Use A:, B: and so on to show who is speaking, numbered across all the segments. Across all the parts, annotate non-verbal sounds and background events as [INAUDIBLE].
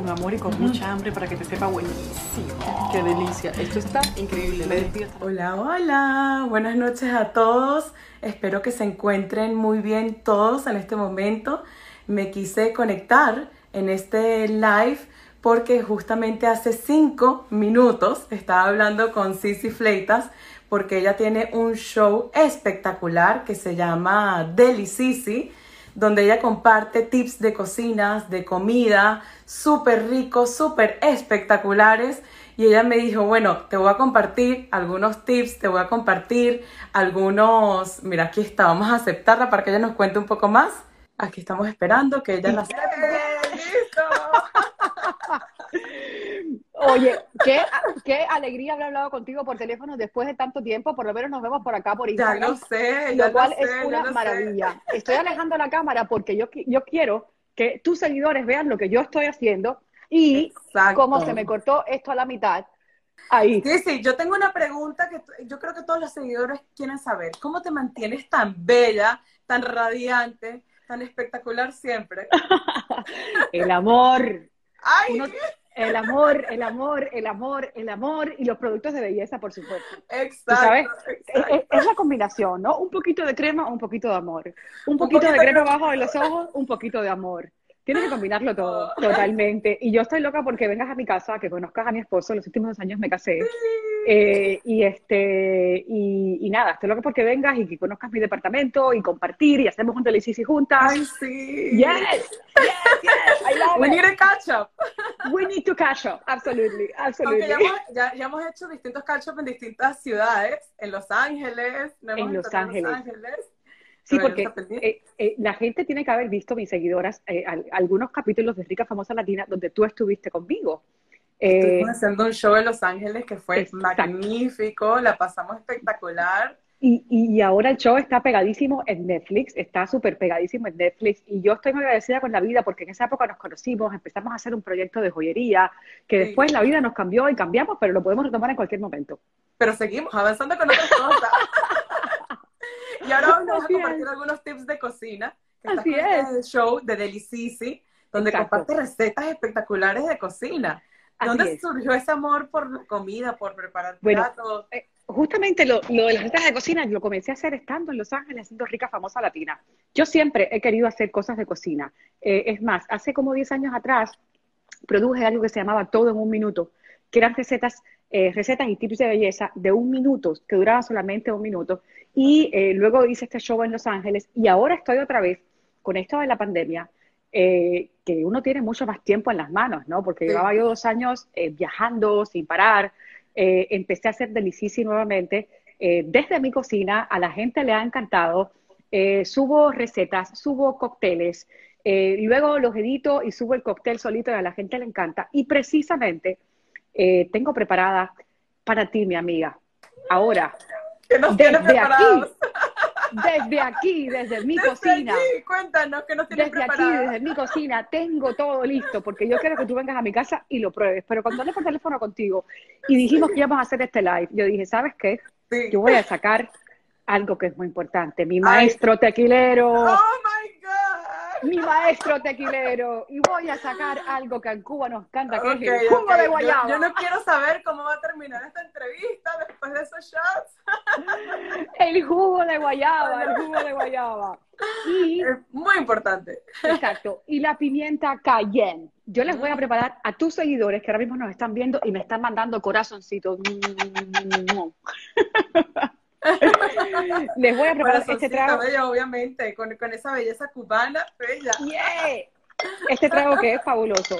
A: con amor y con mucha hambre para que te sepa buenísimo. Qué delicia. Esto está increíble. Me.
B: Hola, hola. Buenas noches a todos. Espero que se encuentren muy bien todos en este momento. Me quise conectar en este live porque justamente hace cinco minutos estaba hablando con Cici Fleitas porque ella tiene un show espectacular que se llama Deli Cici donde ella comparte tips de cocinas, de comida, súper ricos, súper espectaculares. Y ella me dijo, bueno, te voy a compartir algunos tips, te voy a compartir algunos, mira, aquí está, vamos a aceptarla para que ella nos cuente un poco más. Aquí estamos esperando que ella la [LAUGHS] ¡Listo!
C: Oye, qué, qué alegría haber hablado contigo por teléfono después de tanto tiempo. Por lo menos nos vemos por acá por Instagram.
B: Ya lo sé,
C: lo cual es una maravilla. Estoy alejando la cámara porque yo, yo quiero que tus seguidores vean lo que yo estoy haciendo y cómo se me cortó esto a la mitad. Ahí.
B: Sí, sí, yo tengo una pregunta que yo creo que todos los seguidores quieren saber. ¿Cómo te mantienes tan bella, tan radiante, tan espectacular siempre? [LAUGHS]
C: El amor. [LAUGHS] Ay. El amor, el amor, el amor, el amor y los productos de belleza, por supuesto.
B: Exacto.
C: Es, la combinación, ¿no? Un poquito de crema, un poquito de amor. Un poquito, de crema abajo de los ojos, un poquito de amor. Tienes que combinarlo todo, totalmente. Y yo estoy loca porque vengas a mi casa, que conozcas a mi esposo. Los últimos dos años me casé. Eh, y este y, nada, estoy loca porque vengas y que conozcas mi departamento y compartir y hacemos un y juntas.
B: Ay, sí.
C: Yes, yes, yes. I love
B: We need to catch up.
C: We need to catch up, absolutely, absolutely.
B: ya hemos, ya, ya hemos, hecho distintos catch up en distintas ciudades, en Los Ángeles,
C: en Los Ángeles. Los Ángeles. Sí, porque eh, eh, la gente tiene que haber visto, mis seguidoras, eh, algunos capítulos de Rica Famosa Latina donde tú estuviste conmigo.
B: Estuvimos haciendo un show en Los Ángeles que fue magnífico, la pasamos espectacular.
C: Y, y, ahora el show está pegadísimo en Netflix, está súper pegadísimo en Netflix. Y yo estoy muy agradecida con la vida porque en esa época nos conocimos, empezamos a hacer un proyecto de joyería, que después la vida nos cambió y cambiamos, pero lo podemos retomar en cualquier momento.
B: Pero seguimos avanzando con otras cosas. [LAUGHS] [LAUGHS] y ahora vamos a compartir algunos tips de cocina.
C: Así es.
B: El show de Delicisi, donde comparte recetas espectaculares de cocina. ¿Dónde surgió ese amor por la comida, por preparar platos?
C: Eh, justamente lo, lo, de las recetas de cocina lo comencé a hacer estando en Los Ángeles, haciendo rica famosa latina. Yo siempre he querido hacer cosas de cocina. Eh, es más, hace como 10 años atrás produje algo que se llamaba Todo en un Minuto, que eran recetas, eh, recetas y tips de belleza de un minuto, que duraban solamente un minuto. Y luego hice este show en Los Ángeles y ahora estoy otra vez con esto de la pandemia eh, que uno tiene mucho más tiempo en las manos, ¿no? Porque llevaba yo dos años eh, viajando sin parar, eh, empecé a hacer delicioso nuevamente, desde mi cocina, a la gente le ha encantado, subo recetas, subo cócteles, luego los edito y subo el cóctel solito y a la gente le encanta. Y precisamente tengo preparada para ti, mi amiga. Ahora, desde aquí, desde aquí, desde mi cocina.
B: cuéntanos que tienes
C: Desde aquí, desde mi cocina, tengo todo listo, porque yo quiero que tú vengas a mi casa y lo pruebes. Pero cuando hablé por teléfono contigo y dijimos que íbamos a hacer este live, yo dije, ¿sabes qué? Yo voy a sacar algo que es muy importante. Mi maestro tequilero.
B: Oh my God.
C: Mi maestro tequilero. Y voy a sacar algo que en Cuba nos canta, que es el jugo de guayaba.
B: Yo, no quiero saber cómo va a terminar esta entrevista después de esos shots. [LAUGHS]
C: el jugo de guayaba, el jugo de guayaba. Y,
B: es muy importante.
C: Exacto. Y la pimienta cayenne. Yo les voy a preparar a tus seguidores que ahora mismo nos están viendo y me están mandando corazoncitos. [LAUGHS] Les voy a preparar este trago.
B: obviamente, con, esa belleza cubana, bella.
C: Este trago que es fabuloso.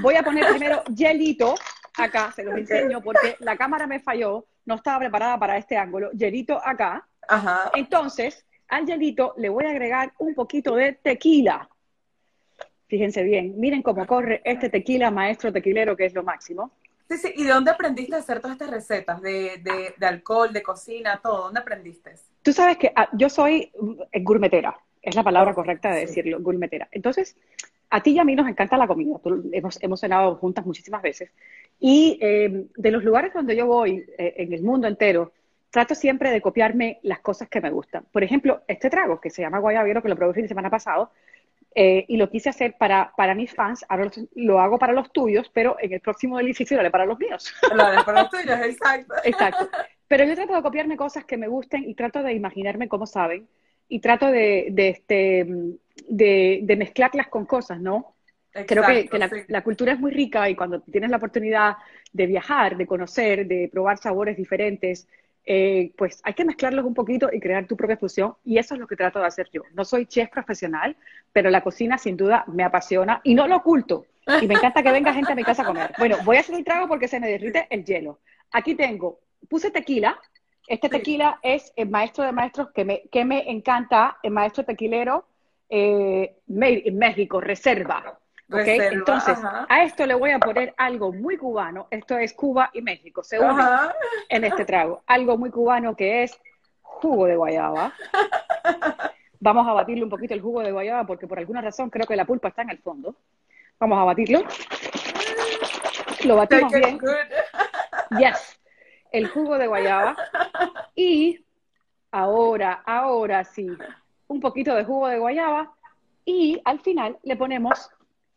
C: Voy a poner primero hielito acá, se los enseño porque la cámara me falló, no estaba preparada para este ángulo. Hielito acá.
B: Ajá.
C: Entonces, al hielito le voy a agregar un poquito de tequila. Fíjense bien, miren cómo corre este tequila, maestro tequilero, que es lo máximo.
B: Sí, sí. ¿Y de dónde aprendiste a hacer todas estas recetas? De, de, de alcohol, de cocina, todo. ¿Dónde aprendiste?
C: Tú sabes que ah, yo soy eh, gourmetera, es la palabra correcta de decirlo, gourmetera. Entonces, a ti y a mí nos encanta la comida. hemos, hemos cenado juntas muchísimas veces. Y eh, de los lugares donde yo voy, eh, en el mundo entero, trato siempre de copiarme las cosas que me gustan. Por ejemplo, este trago, que se llama Guayabero, que lo probé el fin de semana pasado, Eh, y lo quise hacer para, para mis fans, ahora lo, hago para los tuyos, pero en el próximo Delicia lo haré para los míos. [LAUGHS]
B: Lo haré para los tuyos, exacto.
C: Exacto. Pero yo trato de copiarme cosas que me gusten y trato de imaginarme cómo saben y trato de, de, este, de, de mezclarlas con cosas, ¿no? Creo que,
B: Exacto,
C: que la,
B: sí.
C: la cultura es muy rica y cuando tienes la oportunidad de viajar, de conocer, de probar sabores diferentes, eh, pues hay que mezclarlos un poquito y crear tu propia fusión. Y eso es lo que trato de hacer yo. No soy chef profesional, pero la cocina sin duda me apasiona y no lo oculto. Y me encanta que venga gente a mi casa a comer. Bueno, voy a hacer el trago porque se me derrite el hielo. Aquí tengo, puse tequila. Este tequila es el maestro de maestros que me, que me encanta, el maestro tequilero eh, made in México, reserva. ¿Ok?
B: Reserva,
C: Entonces,
B: ajá.
C: a esto le voy a poner algo muy cubano. Esto es Cuba y México, se unen en este trago. Algo muy cubano que es jugo de guayaba. Vamos a batirle un poquito el jugo de guayaba porque por alguna razón creo que la pulpa está en el fondo. Vamos a batirlo. Lo batimos bien. Yes. El jugo de guayaba. Y ahora, ahora sí, un poquito de jugo de guayaba. Y al final le ponemos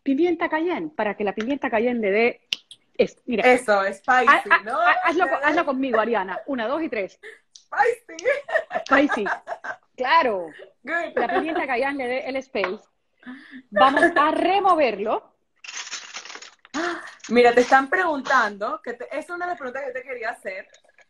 C: pimienta cayenne para que la pimienta cayenne le dé. es- mira,
B: Eso, spicy,
C: ha- ha-
B: ¿no?
C: ha- hazlo, hazlo [LAUGHS] conmigo, Ariana. Una, dos y tres.
B: Spicy.
C: Spicy. [LAUGHS] Claro.
B: Good.
C: La pimienta cayenne le dé el space. Vamos a removerlo. [GASPS]
B: Mira, te están preguntando, que te- esa es una de las preguntas que yo te quería hacer.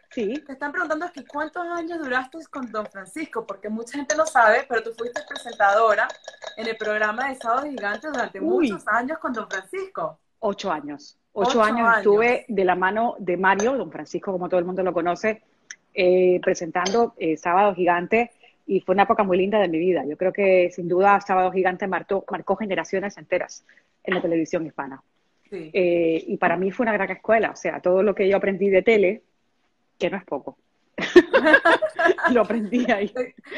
C: Sí.
B: Te están preguntando que cuántos años duraste con Don Francisco, porque mucha gente no sabe, pero tú fuiste presentadora en el programa de Sábado Gigante durante
C: Uy.
B: muchos años con Don Francisco.
C: Ocho años. Ocho,
B: Ocho
C: años,
B: años.
C: estuve de la mano de Mario, don Francisco, como todo el mundo lo conoce, eh, presentando eh, Sábado Gigante y fue una época muy linda de mi vida. Yo creo que sin duda Sábado Gigante marcó, marcó generaciones enteras en la televisión hispana.
B: Sí.
C: Eh, y para mí fue una gran escuela, o sea, todo lo que yo aprendí de tele, que no es poco, [LAUGHS] lo aprendí ahí.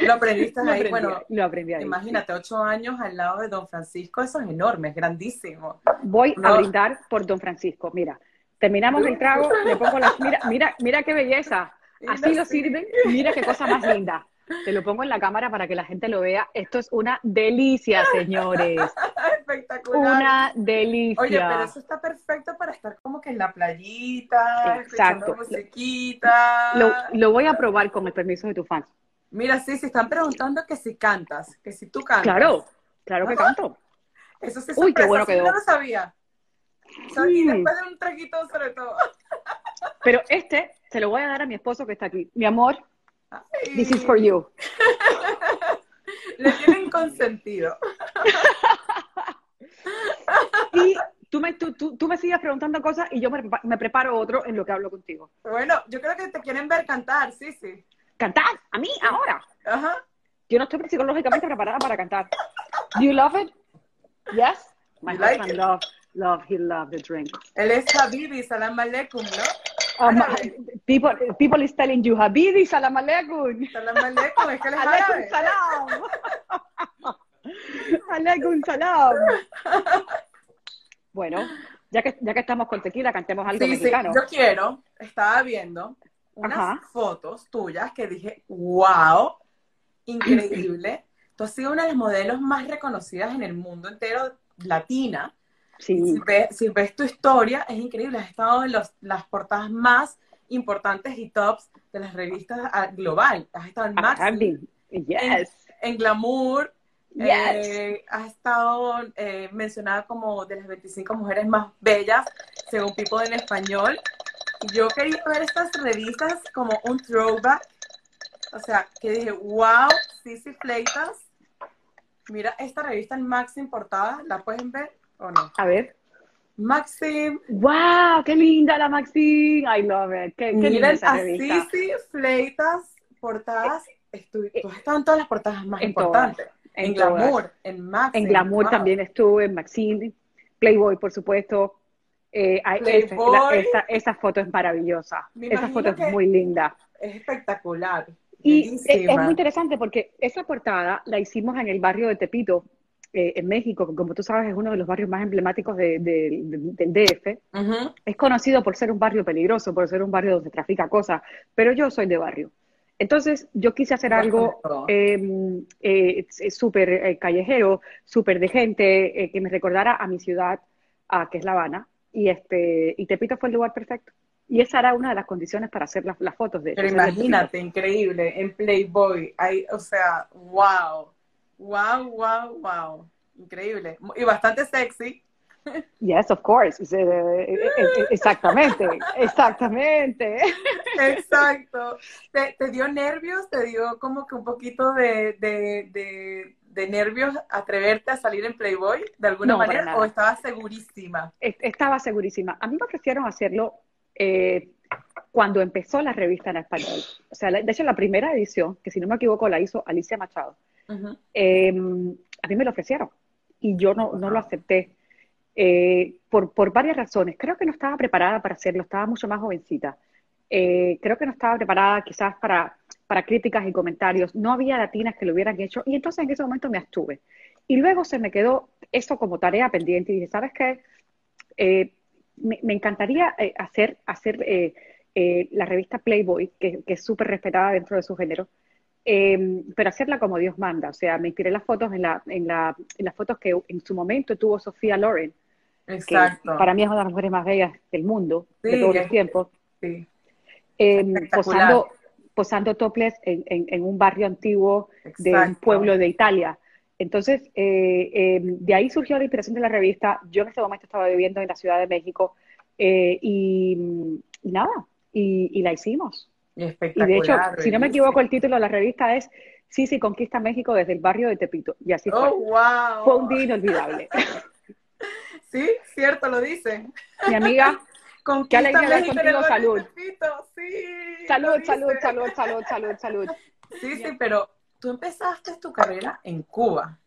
B: Lo aprendiste
C: Lo
B: ahí,
C: aprendí,
B: bueno,
C: lo aprendí ahí.
B: imagínate, ocho años al lado de Don Francisco, eso es enorme, es grandísimo.
C: Voy a brindar por Don Francisco. Mira, terminamos el trago, le pongo las. Mira, mira, mira qué belleza. Así lo sirven. Mira qué cosa más linda. Te lo pongo en la cámara para que la gente lo vea. Esto es una delicia, señores. [LAUGHS]
B: Espectacular.
C: Una delicia.
B: Oye, pero eso está perfecto para estar como que en la playita,
C: Exacto.
B: musiquita.
C: Lo, lo voy a probar con el permiso de tu fans.
B: Mira, sí, se están preguntando que si cantas, que si tú cantas.
C: Claro, claro que canto.
B: Eso sí
C: Uy, qué bueno
B: sí,
C: quedó.
B: no lo sabía. Y después de un traguito sobre todo.
C: Pero este se lo voy a dar a mi esposo que está aquí. Mi amor,
B: Ay,
C: this is for you. [LAUGHS]
B: Le tienen consentido. [LAUGHS]
C: Y tú me, tú, tú, tú me sigues preguntando cosas y yo me, me preparo otro en lo que hablo contigo.
B: Bueno, yo creo que te quieren ver cantar, sí, sí.
C: ¿Cantar? ¿A mí? ¿Ahora?
B: Ajá.
C: Yo no estoy psicológicamente preparada para cantar. Do you love it? Yes? My
B: You like
C: husband
B: it?
C: love, love, he love the drink.
B: Él es Habibi, salam aleikum, ¿no?
C: Um, people, people is telling you, Habibi, salam aleikum.
B: Salam aleikum, es que él es
C: Aleikum
B: árabe.
C: salam. Salam. Bueno, ya que, ya que estamos con tequila, cantemos algo
B: Sí, sí,
C: mexicano.
B: yo quiero, estaba viendo unas
C: Ajá.
B: fotos tuyas que dije, wow, increíble. [CLEARS THROAT] Tú has sido una de las modelos más reconocidas en el mundo entero, latina. Si ves, si ves tu historia, es increíble. Has estado en los, las portadas más importantes y tops de las revistas ah, global. Has estado en Maxim,
C: Habibi. Yes.
B: en Glamour.
C: Yes.
B: eh, has estado eh, mencionada como de las 25 mujeres más bellas, según People en español. Yo quería ver estas revistas como un throwback. O sea, que dije, wow, Sissy Fleitas. Mira esta revista en Maxim portada, ¿la pueden ver o no?
C: A ver.
B: Maxim,
C: ¡Wow! ¡Qué linda la Maxine! I love it. ¡Qué, qué linda
B: miren
C: esa
B: a
C: revista!
B: Sissy Fleitas portadas. Estu- tú has estado en todas las portadas más
C: En
B: importantes.
C: en
B: En,
C: todas.
B: Glamour, en Maxim.
C: En Glamour
B: wow.
C: también estuve, en Maxine, Playboy, por supuesto. Eh, esa,
B: Playboy.
C: la- esa, esa foto es maravillosa.
B: Me
C: Esa foto es muy linda.
B: Es espectacular.
C: Y es, es muy interesante porque esa portada la hicimos en el barrio de Tepito, eh, en México, que como tú sabes es uno de los barrios más emblemáticos de- de- de- del DF.
B: Ujú.
C: Es conocido por ser un barrio peligroso, por ser un barrio donde trafica cosas, pero yo soy de barrio. Entonces, yo quise hacer algo em, eh, súper eh, callejero, súper de gente, eh, que me recordara a mi ciudad, a, que es La Habana, y, este, y Tepito fue el lugar perfecto. Y esa era una de las condiciones para hacer las, fotos de
B: Pero imagínate, increíble, en Playboy, hay, o sea, wow, wow, wow, wow, increíble. Y bastante sexy.
C: Yes, of course. Eh, eh, eh, exactamente, exactamente.
B: Exacto. ¿Te, dio nervios? ¿Te dio como que un poquito de, de, de, nervios atreverte a salir en Playboy de alguna manera? ¿O estabas segurísima?
C: Estaba segurísima. A mí me ofrecieron hacerlo cuando empezó la revista en español. O sea, de hecho, la primera edición, que si no me equivoco la hizo Alicia Machado, em, a mí me lo ofrecieron y yo no, no lo acepté eh, por, por, varias razones. Creo que no estaba preparada para hacerlo, estaba mucho más jovencita. Eh, creo que no estaba preparada quizás para, para críticas y comentarios. No había latinas que lo hubieran hecho y entonces en ese momento me abstuve. Y luego se me quedó eso como tarea pendiente y dije, ¿sabes qué? Eh, me, encantaría hacer, hacer la revista Playboy, que, que es súper respetada dentro de su género, pero hacerla como Dios manda. O sea, me inspiré las fotos en, la, en, la, en las fotos que en su momento tuvo Sofía Loren, Exacto. para mí es una de las mujeres más bellas del mundo, de todos los tiempos. Em, posando, posando toples en, en, un barrio antiguo de un pueblo de Italia. Entonces, eh, em, de ahí surgió la inspiración de la revista. Yo en ese momento estaba viviendo en la Ciudad de México eh, y, nada, y, la hicimos. Y, de hecho, si no me equivoco, el título de la revista es Sí, sí, conquista México desde el barrio de Tepito. Y así fue.
B: Oh,
C: fue un día inolvidable. [LAUGHS]
B: Sí, cierto, lo dice.
C: Mi amiga, [LAUGHS] con qué alegría hablar contigo, salud.
B: Sí,
C: salud, salud, salud, salud, salud, salud. [LAUGHS]
B: Sí, sí, pero tú empezaste tu carrera en Cuba.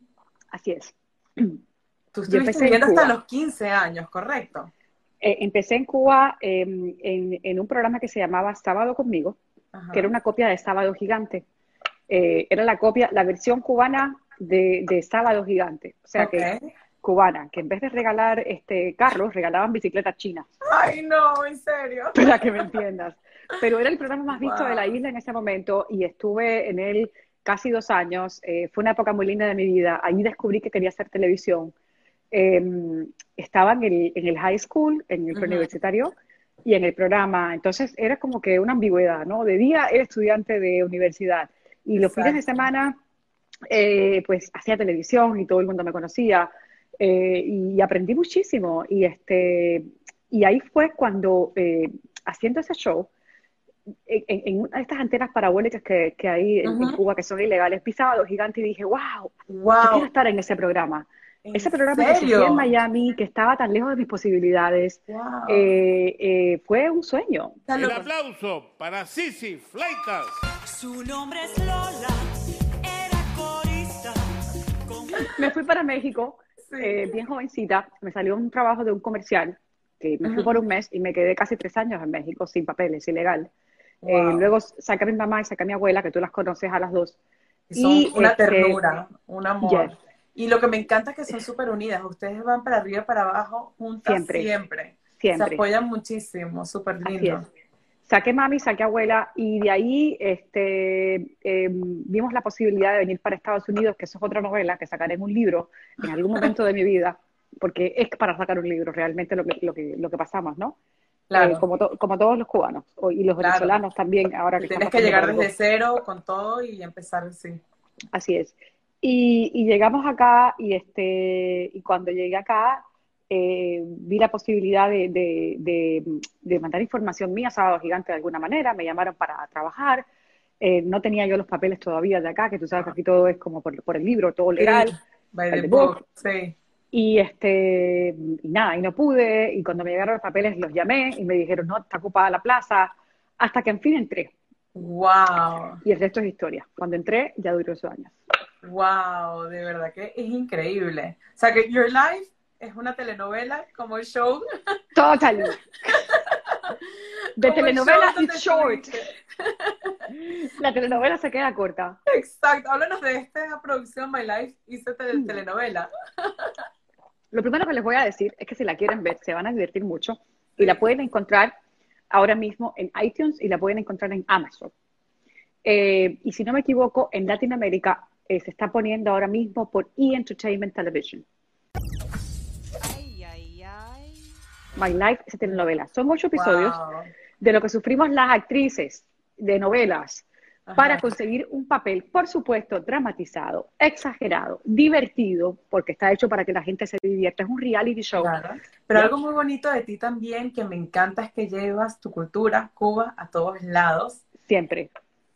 C: Así es.
B: Tú estuviste viviendo hasta los 15 años, ¿correcto?
C: Eh, empecé en Cuba em, en, un programa que se llamaba Sábado conmigo, que era una copia de Sábado Gigante. Eh, era la copia, la versión cubana de, Sábado Gigante. O sea que cubana, que en vez de regalar este carros, regalaban bicicletas chinas.
B: Ay, no, en serio. [LAUGHS]
C: Para que me entiendas. Pero era el programa más visto de la isla en ese momento y estuve en él casi dos años. Eh, fue una época muy linda de mi vida. Ahí descubrí que quería hacer televisión. Em, estaba en el, en el, high school, en el universitario y en el programa. Entonces era como que una ambigüedad, ¿no? De día era estudiante de universidad y los fines de semana, eh, pues hacía televisión y todo el mundo me conocía. Eh, y aprendí muchísimo. Y, este, y ahí fue cuando, eh, haciendo ese show, en, una de estas antenas parabólicas que, que hay en, Cuba, que son ilegales, pisaba los gigantes y dije, wow, wow. yo quiero estar en ese programa. Ese programa que se en Miami, que estaba tan lejos de mis posibilidades, eh, fue un sueño.
D: El aplauso para Sisi Fleitas. Su nombre es Lola,
C: era corista. Me fui para México eh, bien jovencita, me salió un trabajo de un comercial, que me fui por un mes y me quedé casi tres años en México sin papeles, ilegal. Eh, luego saqué a mi mamá y saqué a mi abuela, que tú las conoces a las dos.
B: Y son una este, ternura, un amor. Y lo que me encanta es que son súper unidas. Ustedes van para arriba y para abajo juntas siempre. Siempre. siempre. Se apoyan muchísimo, súper lindo
C: saqué mami, saqué abuela y de ahí este, em, vimos la posibilidad de venir para Estados Unidos, que eso es otra novela que sacaré en un libro en algún momento de mi vida, porque es para sacar un libro realmente lo que, lo que, lo que pasamos, ¿no? Claro. Eh, como, como todos los cubanos y los venezolanos también. ahora que
B: Tienes que llegar desde cero con todo y empezar así.
C: Así es. Y, y llegamos acá y, este, y cuando llegué acá eh, vi la posibilidad de, mandar información mía a Sábado Gigante de alguna manera, me llamaron para trabajar, eh, no tenía yo los papeles todavía de acá, que tú sabes que aquí todo es como por, el libro, todo legal, Y este, y nada, y no pude, y cuando me llegaron los papeles los llamé y me dijeron, no, está ocupada la plaza, hasta que en fin entré.
B: Wow.
C: Y el resto es historia. Cuando entré, ya duró ocho años.
B: Wow, de verdad que es increíble. O sea que Your Life es una telenovela como el show. [LAUGHS]
C: Total. De telenovela it's short. [LAUGHS] La telenovela se queda corta.
B: Exacto. Háblanos de esta producción My Life hizo mm. telenovela.
C: Lo primero que les voy a decir es que si la quieren ver, se van a divertir mucho y la pueden encontrar ahora mismo en iTunes y la pueden encontrar en Amazon. Eh, y si no me equivoco, en Latinoamérica eh, se está poniendo ahora mismo por E! Entertainment Television. My Life esa telenovela. Son ocho episodios de lo que sufrimos las actrices de novelas para conseguir un papel, por supuesto, dramatizado, exagerado, divertido, porque está hecho para que la gente se divierta. Es un reality show.
B: Pero algo muy bonito de ti también, que me encanta, es que llevas tu cultura, Cuba, a todos lados.
C: Siempre.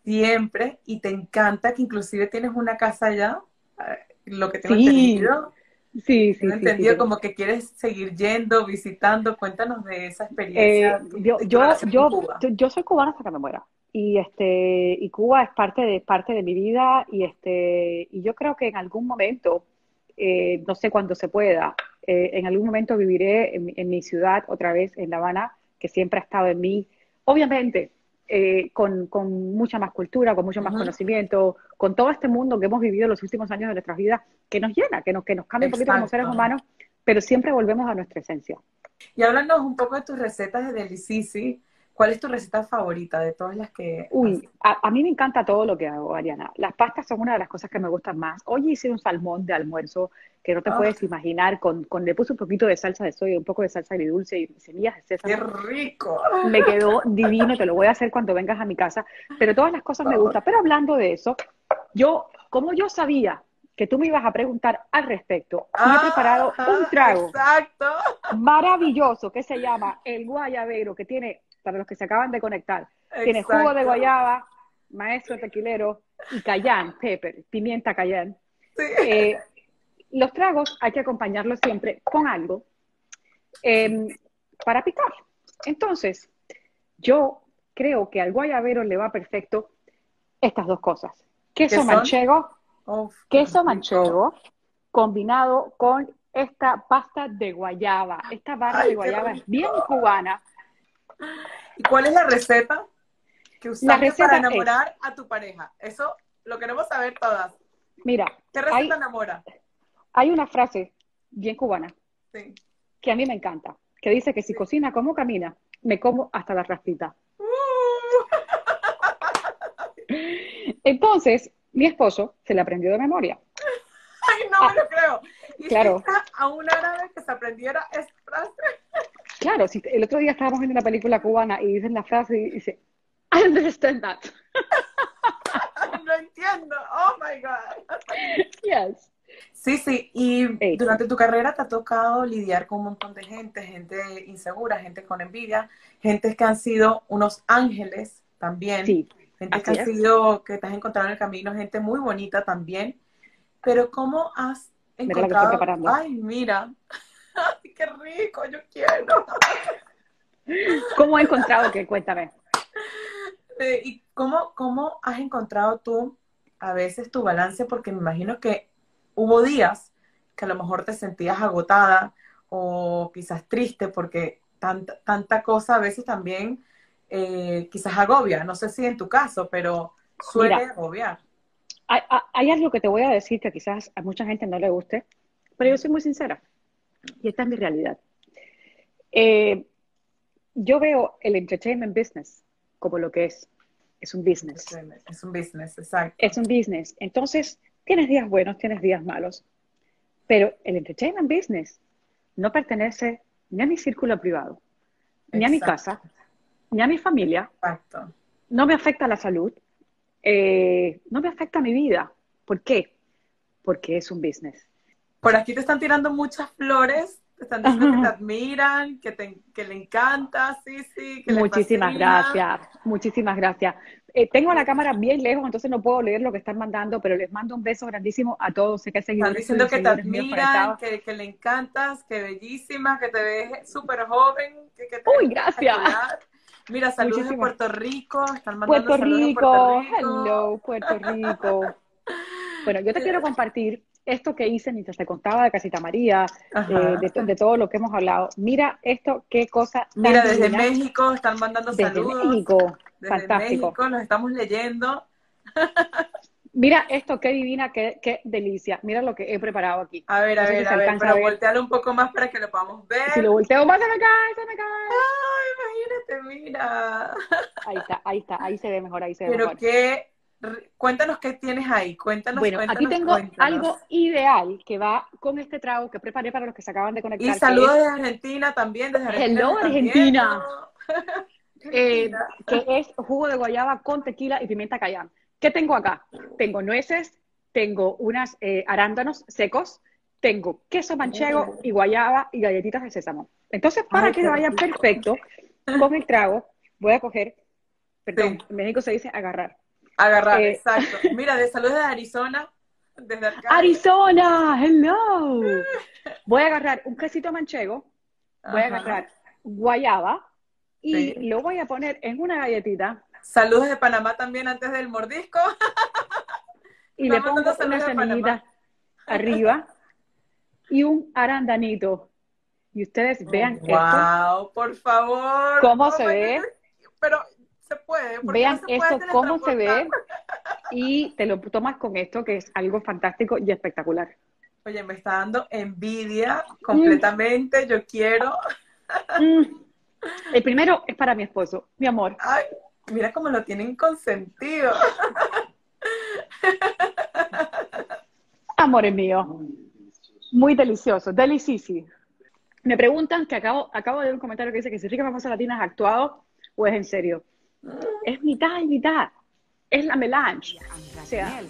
B: Siempre. Y te encanta que inclusive tienes una casa allá, eh, lo que tengo entendido.
C: Sí, sí,
B: sí. entendido como que quieres seguir yendo, visitando. Cuéntanos de esa experiencia.
C: Eh, yo, yo, yo, yo, soy cubana hasta que me muera. Y este, y Cuba es parte de, parte de mi vida, y este, y yo creo que en algún momento, eh, no sé cuándo se pueda, eh, en algún momento viviré en, en, mi ciudad otra vez, en La Habana, que siempre ha estado en mí. Obviamente, eh, con, con, mucha más cultura, con mucho más conocimiento, con todo este mundo que hemos vivido los últimos años de nuestras vidas, que nos llena, que nos, que nos cambia un poquito como seres humanos, pero siempre volvemos a nuestra esencia.
B: Y háblanos un poco de tus recetas de Delicisi, ¿Cuál es tu receta favorita de todas las que...?
C: Uy, a, mí me encanta todo lo que hago, Ariana. Las pastas son una de las cosas que me gustan más. Hoy hice un salmón de almuerzo que no te ah. puedes imaginar, con, con, le puse un poquito de salsa de soya, un poco de salsa agridulce y semillas de sésamo.
B: ¡Qué rico!
C: Me quedó divino, te lo voy a hacer cuando vengas a mi casa. Pero todas las cosas me gustan. Pero hablando de eso, yo, como yo sabía que tú me ibas a preguntar al respecto, he preparado un trago
B: exacto.
C: maravilloso que se llama el guayabero, que tiene para los que se acaban de conectar. Tiene jugo de guayaba, maestro tequilero y cayán, pepper, pimienta cayán. Eh, los tragos hay que acompañarlos siempre con algo em, para picar. Entonces, yo creo que al guayabero le va perfecto estas dos cosas. Queso manchego, queso manchego combinado con esta pasta de guayaba. Esta barra de guayaba es bien cubana
B: ¿Y cuál es la receta que usaste para enamorar a tu pareja? Eso lo queremos saber todas.
C: Mira,
B: ¿qué receta enamora?
C: Hay una frase bien cubana que a mí me encanta, que dice que si cocina como camina, me como hasta la raspita. Uh. Entonces, mi esposo se le aprendió de memoria.
B: Ay, no me lo ah, creo.
C: ¿Y claro.
B: a un árabe que se aprendiera esta frase?
C: Claro, si el otro día estábamos viendo una película cubana y dicen la frase y dice, I understand that. [LAUGHS]
B: no entiendo. Oh my God.
C: Yes.
B: Sí, sí, y durante tu carrera te ha tocado lidiar con un montón de gente, gente insegura, gente con envidia, gente que han sido unos ángeles también,
C: sí,
B: gente que han sido, que te has encontrado en el camino, gente muy bonita también, pero ¿cómo has encontrado? Ay, mira, [LAUGHS] ¡Ay, qué rico! Yo quiero.
C: ¿Cómo has encontrado que? Cuéntame. [LAUGHS]
B: ¿Y cómo, cómo has encontrado tú a veces tu balance? Porque me imagino que hubo días que a lo mejor te sentías agotada o quizás triste porque tanta, tanta cosa a veces también eh, quizás agobia. No sé si en tu caso, pero suele agobiar.
C: Hay, hay algo que te voy a decir que quizás a mucha gente no le guste, pero yo soy muy sincera. Y esta es mi realidad. Eh, yo veo el entertainment business como lo que es. Es un business.
B: Es un business, exacto.
C: Es un business. Entonces, tienes días buenos, tienes días malos. Pero el entertainment business no pertenece ni a mi círculo privado, ni a mi casa, ni a mi familia.
B: Exacto.
C: No me afecta la salud. Eh, no me afecta mi vida. ¿Por qué? Porque es un business.
B: Por aquí te están tirando muchas flores, te están diciendo que te admiran, que, te, que le encanta, sí, sí. Que
C: muchísimas gracias, muchísimas gracias. Eh, tengo la cámara bien lejos, entonces no puedo leer lo que están mandando, pero les mando un beso grandísimo a todos. Sé que
B: Están diciendo que te admiran, que, que, le encantas, que bellísima, que te ves súper joven. Que, que te
C: Uy, gracias.
B: Mira, saludos de Puerto Rico. Están mandando
C: Puerto Rico, hello, Puerto Rico. [LAUGHS] bueno, yo te quiero compartir esto que hice mientras te contaba de Casita María, eh, de, todo lo que hemos hablado. Mira esto, qué cosa.
B: Mira, desde México están mandando
C: desde
B: saludos.
C: México,
B: desde
C: fantástico.
B: México, los estamos leyendo. [LAUGHS]
C: Mira esto, qué divina, qué, qué, delicia. Mira lo que he preparado aquí.
B: A ver, a ver, a ver, pero voltealo un poco más para que lo podamos ver.
C: Si lo volteo más, se me cae, se me cae.
B: Ay, imagínate, mira.
C: Ahí está, ahí está, ahí se ve mejor, ahí se ve
B: pero
C: mejor.
B: Pero qué cuéntanos qué tienes ahí, cuéntanos.
C: Bueno, aquí tengo algo ideal que va con este trago que preparé para los que se acaban de conectar.
B: Y saludos desde Argentina también, desde Argentina.
C: Hello, Argentina. [LAUGHS] Eh, que es jugo de guayaba con tequila y pimienta cayán. ¿Qué tengo acá? Tengo nueces, tengo unas eh, arándanos secos, tengo queso manchego y guayaba y galletitas de sésamo. Entonces, para que vaya perfecto [LAUGHS] con el trago, voy a coger, perdón, en México se dice agarrar.
B: Agarrar, eh, exacto. Mira, de saludos de Arizona, desde acá.
C: Arizona, hello. Voy a agarrar un quesito manchego, voy a agarrar guayaba y lo voy a poner en una galletita.
B: Saludos de Panamá también antes del mordisco.
C: y le pongo una semillita arriba y un arandanito. Y ustedes vean
B: wow, esto. ¡Wow! Por favor.
C: ¿Cómo se ve?
B: Pero se puede.
C: Vean esto, cómo se ve. [LAUGHS] Y te lo tomas con esto, que es algo fantástico y espectacular.
B: Oye, me está dando envidia completamente. Yo quiero.
C: Mm. El primero es para mi esposo, mi amor.
B: Ay, mira cómo lo tienen consentido. [LAUGHS]
C: Amores mío. Muy delicioso, delicioso. Me preguntan que acabo, acabo de ver un comentario que dice que si Rica Famosa Latina es actuado o es en serio. Es mitad y mitad. Es la melange. O sea,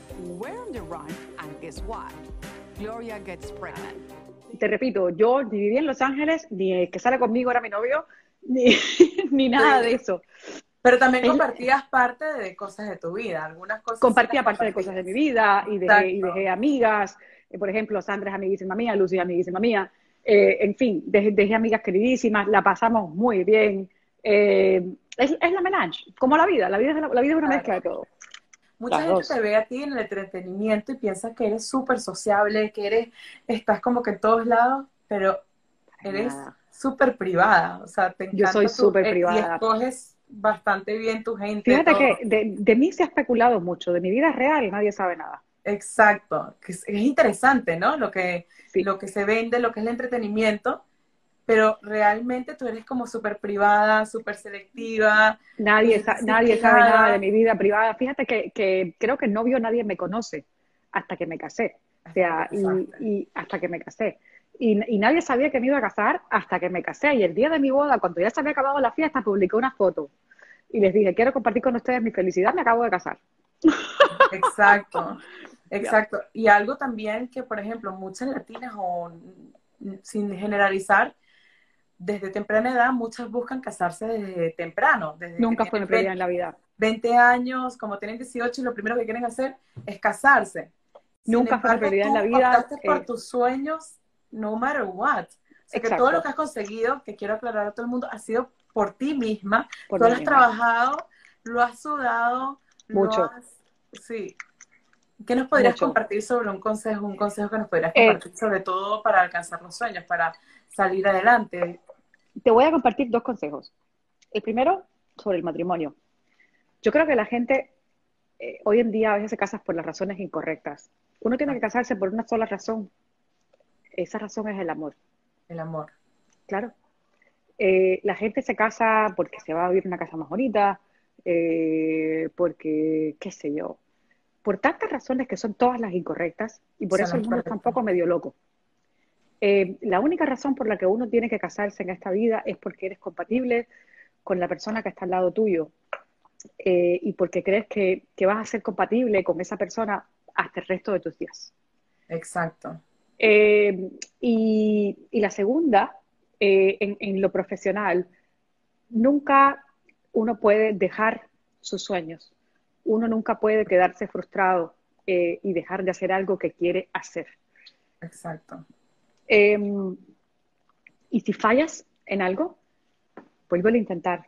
C: te repito, yo ni vivía en Los Ángeles, ni el que sale conmigo era mi novio, ni, [LAUGHS] ni nada de eso.
B: Pero también compartías parte de cosas de tu vida, algunas cosas.
C: Compartía parte de cosas de mi vida y dejé, y dejé amigas. Eh, por ejemplo, Sandra es amiguísima mía, Lucy es amiguísima mía. Eh, en fin, dejé, amigas queridísimas, la pasamos muy bien. Eh, es, la melange, como la vida. La vida es, la, vida es una mezcla de todo.
B: Mucha gente te ve a ti en el entretenimiento y piensa que eres súper sociable, que eres, estás como que en todos lados, pero eres súper privada. O sea, te
C: Yo soy súper privada. Y
B: escoges bastante bien tu gente.
C: Fíjate que de, de, mí se ha especulado mucho, de mi vida real nadie sabe nada.
B: Exacto, que es, interesante, ¿no? Lo que, lo que se vende, lo que es el entretenimiento, pero realmente tú eres como súper privada, súper selectiva.
C: Nadie, nadie sabe nada de mi vida privada. Fíjate que, que creo que el novio nadie me conoce hasta que me casé. O sea, y, hasta que me casé. Y, y, nadie sabía que me iba a casar hasta que me casé. Y el día de mi boda, cuando ya se había acabado la fiesta, publiqué una foto. Y les dije, quiero compartir con ustedes mi felicidad, me acabo de casar. [LAUGHS]
B: Exacto. Exacto. Y algo también que, por ejemplo, muchas latinas, o sin generalizar, desde temprana edad, muchas buscan casarse desde temprano. Desde
C: Nunca fue mi prioridad en la vida.
B: 20 años, como tienen 18, y lo primero que quieren hacer es casarse.
C: Nunca fue mi prioridad en la vida.
B: por eh, tus sueños, no matter what. O sea, que todo lo que has conseguido, que quiero aclarar a todo el mundo, ha sido por ti misma. Tú lo has trabajado, lo has sudado,
C: Mucho.
B: Has... Sí, ¿Qué nos podrías compartir sobre un consejo, un consejo que nos podrías eh, compartir sobre todo para alcanzar los sueños, para salir adelante?
C: Te voy a compartir dos consejos. El primero, sobre el matrimonio. Yo creo que la gente eh, hoy en día a veces se casa por las razones incorrectas. Uno tiene que casarse por una sola razón. Esa razón es el amor.
B: El amor.
C: Claro. Eh, la gente se casa porque se va a vivir una casa más bonita, porque, qué sé yo, por tantas razones que son todas las incorrectas, y por eso el mundo está un poco medio loco. Eh, la única razón por la que uno tiene que casarse en esta vida es porque eres compatible con la persona que está al lado tuyo eh, y porque crees que, vas a ser compatible con esa persona hasta el resto de tus días.
B: Exacto.
C: Eh, y, la segunda, en, en lo profesional, nunca uno puede dejar sus sueños uno nunca puede quedarse frustrado eh, y dejar de hacer algo que quiere hacer.
B: Exacto.
C: Em, y si fallas en algo, vuelve a intentar.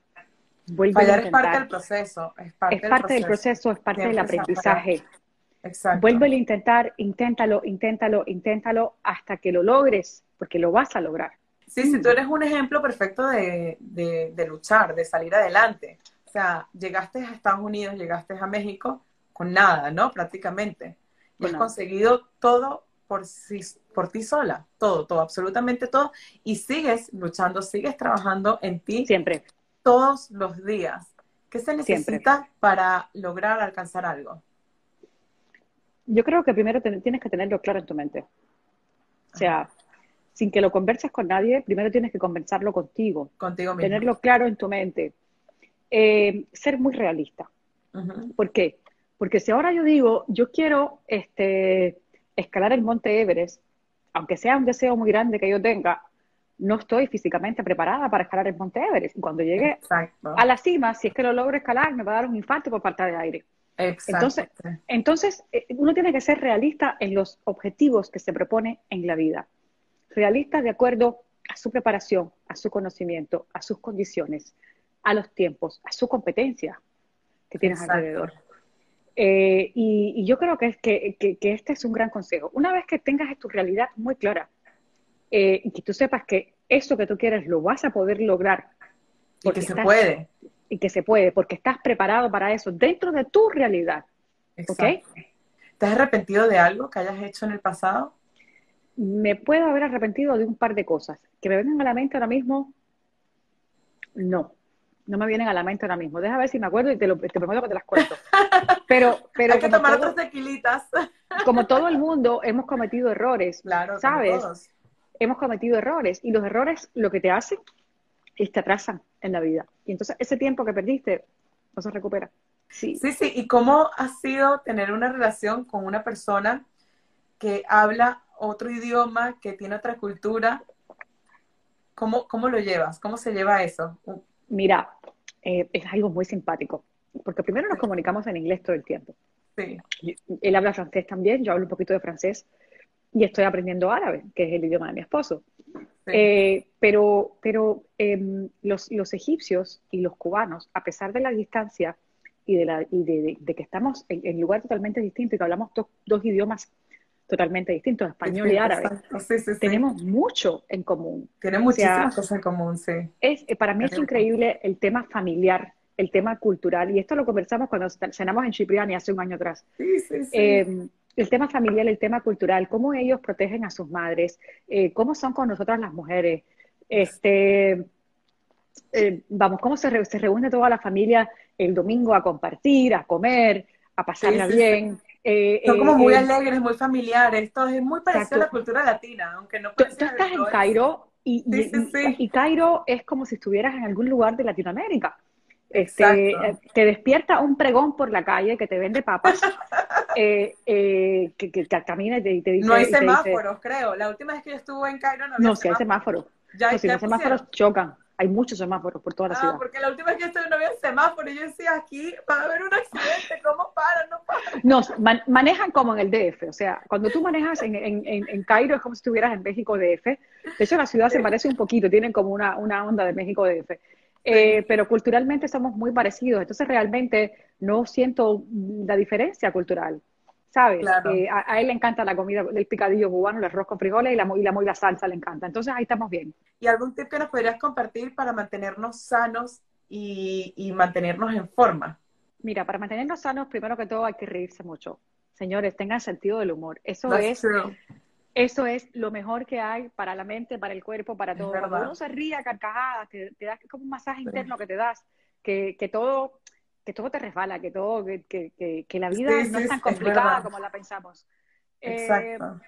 B: Vuelve Fallar a intentar. es parte del proceso. Es parte,
C: es parte del proceso, es parte del aprendizaje. Exacto. Vuelve a intentar, inténtalo, inténtalo, inténtalo hasta que lo logres, porque lo vas a lograr.
B: Sí, sí, tú eres un ejemplo perfecto de, de luchar, de salir adelante. O sea, llegaste a Estados Unidos, llegaste a México con nada, ¿no? Prácticamente. Y has conseguido todo por, por ti sola, todo, todo, absolutamente todo. Y sigues luchando, sigues trabajando en ti.
C: Siempre.
B: Todos los días. ¿Qué se necesita para lograr alcanzar algo?
C: yo creo que primero tienes que tenerlo claro en tu mente. O sea, sin que lo converses con nadie, primero tienes que conversarlo contigo.
B: Contigo mismo.
C: Tenerlo claro en tu mente. Eh, ser muy realista. ¿Por qué? Porque si ahora yo digo, yo quiero este, escalar el monte Everest, aunque sea un deseo muy grande que yo tenga, no estoy físicamente preparada para escalar el monte Everest. Y cuando llegue a la cima, si es que lo logro escalar, me va a dar un infarto por falta de aire. Entonces, entonces, eh, uno tiene que ser realista en los objetivos que se propone en la vida. Realista de acuerdo a su preparación, a su conocimiento, a sus condiciones, a los tiempos, a su competencia que tienes alrededor. Eh, y, yo creo que, que, que, este es un gran consejo. Una vez que tengas tu realidad muy clara eh, y que tú sepas que eso que tú quieres lo vas a poder lograr.
B: Porque se puede
C: y que se puede, porque estás preparado para eso dentro de tu realidad. ¿Ok?
B: ¿Te has arrepentido de algo que hayas hecho en el pasado?
C: Me puedo haber arrepentido de un par de cosas. Que me vengan a la mente ahora mismo, no. No me vienen a la mente ahora mismo. Deja ver si me acuerdo y te, lo, te prometo que te las cuento. [LAUGHS] Pero, pero
B: Hay que tomar otras tequilitas. [LAUGHS]
C: como todo el mundo, hemos cometido errores. Claro, ¿sabes? Hemos cometido errores. Y los errores lo que te hacen es te atrasan en la vida. Y entonces ese tiempo que perdiste no se recupera.
B: Sí. sí, sí. ¿Y cómo ha sido tener una relación con una persona que habla otro idioma, que tiene otra cultura? ¿Cómo, cómo lo llevas? ¿Cómo se lleva eso?
C: Mira, eh, es algo muy simpático, porque primero nos comunicamos en inglés todo el tiempo. Sí. Él habla francés también, yo hablo un poquito de francés y estoy aprendiendo árabe, que es el idioma de mi esposo. Eh, pero pero em, los, los, egipcios y los cubanos, a pesar de la distancia y de, la, y de, que estamos en, en lugares totalmente distintos y que hablamos dos idiomas totalmente distintos, español y árabe, tenemos mucho en común.
B: Tenemos muchísimas cosas en común, sí.
C: Es, eh, para mí es increíble el tema familiar, el tema cultural, y esto lo conversamos cuando cenamos en Cipriani hace un año atrás. Sí, sí, sí. Em, el tema familiar, el tema cultural, cómo ellos protegen a sus madres, eh, cómo son con nosotras las mujeres, este, eh, vamos, cómo se, se, reúne toda la familia el domingo a compartir, a comer, a pasarla bien.
B: Eh, son como muy alegres, muy familiares, esto es muy parecido a la cultura latina, aunque no
C: Tú, tú estás en Cairo y, y, y Cairo es como si estuvieras en algún lugar de Latinoamérica. Este, te despierta un pregón por la calle que te vende papas, [LAUGHS] eh, eh, que, que, camina y te, dice...
B: No hay semáforos, creo. La última vez que yo estuve en Cairo no había
C: No, sí hay semáforos. Ya, si los semáforos chocan. Hay muchos semáforos por toda la ah, ciudad.
B: porque la última vez que estuve no había semáforos. Y yo decía, aquí va a haber un accidente. ¿Cómo paran? No paran.
C: No, manejan como en el DF. O sea, cuando tú manejas en, en, en, Cairo es como si estuvieras en México DF. De hecho, la ciudad se parece un poquito. Tienen como una, una onda de México DF. Eh, pero culturalmente somos muy parecidos, entonces realmente no siento la diferencia cultural, ¿sabes? Eh, a, él le encanta la comida del picadillo cubano, el arroz con frijoles y la, y la, salsa le encanta, entonces ahí estamos bien.
B: ¿Y algún tip que nos podrías compartir para mantenernos sanos y, mantenernos en forma?
C: Mira, para mantenernos sanos, primero que todo hay que reírse mucho. Señores, tengan sentido del humor. Eso es eso es lo mejor que hay para la mente, para el cuerpo, para todo. Cuando uno se ríe a carcajadas, te, te das como un masaje interno que te das, que, que todo que todo te resbala, que todo, que, que, que la vida no es tan complicada como la pensamos. Exacto. Eh,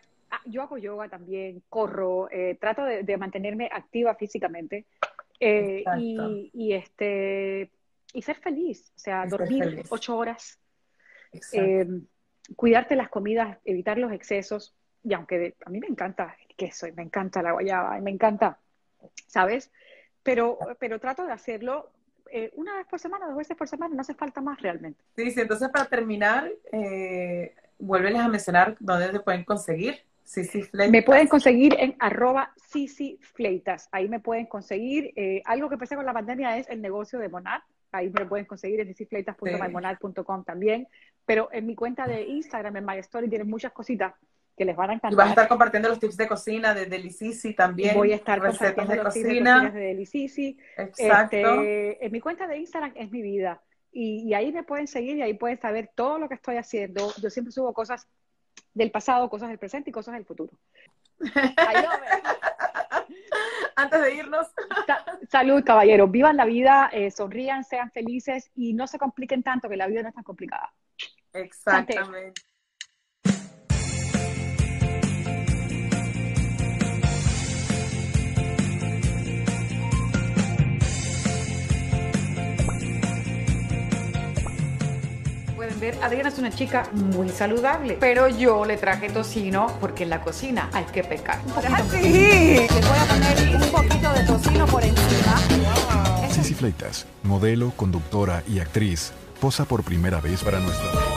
C: yo hago yoga también, corro, eh, trato de, mantenerme activa físicamente eh, y, y, este y ser feliz, o sea, dormir ocho horas, cuidarte las comidas, evitar los excesos, y aunque a mí me encanta el queso y me encanta la guayaba y me encanta, ¿sabes? Pero, pero trato de hacerlo eh, una vez por semana, dos veces por semana, no hace falta más realmente.
B: Sí, sí, entonces para terminar, eh, vuélveles a mencionar dónde te pueden conseguir.
C: Me pueden conseguir en arroba Fleitas. Ahí me pueden conseguir. Eh, algo que empecé con la pandemia es el negocio de Monad. Ahí me pueden conseguir en sisifleitas.mymonad.com también. Pero en mi cuenta de Instagram, en My Story, tienen muchas cositas que les van a encantar.
B: Y vas a estar compartiendo los tips de cocina de Delicisi también.
C: Voy a estar compartiendo los tips de cocina de Delicisi. Exacto. Este, en mi cuenta de Instagram es mi vida. Y, ahí me pueden seguir y ahí pueden saber todo lo que estoy haciendo. Yo siempre subo cosas del pasado, cosas del presente y cosas del futuro. [LAUGHS]
B: Antes de irnos.
C: salud, caballeros. Vivan la vida, eh, sonrían, sean felices y no se compliquen tanto, que la vida no es tan complicada.
B: Exactamente.
E: Ver, Adriana es una chica muy saludable, pero yo le traje tocino porque en la cocina hay que pecar.
F: Sí. Le voy a poner un poquito de tocino por encima.
G: Sisi Fleitas, modelo, conductora y actriz, posa por primera vez para nuestra...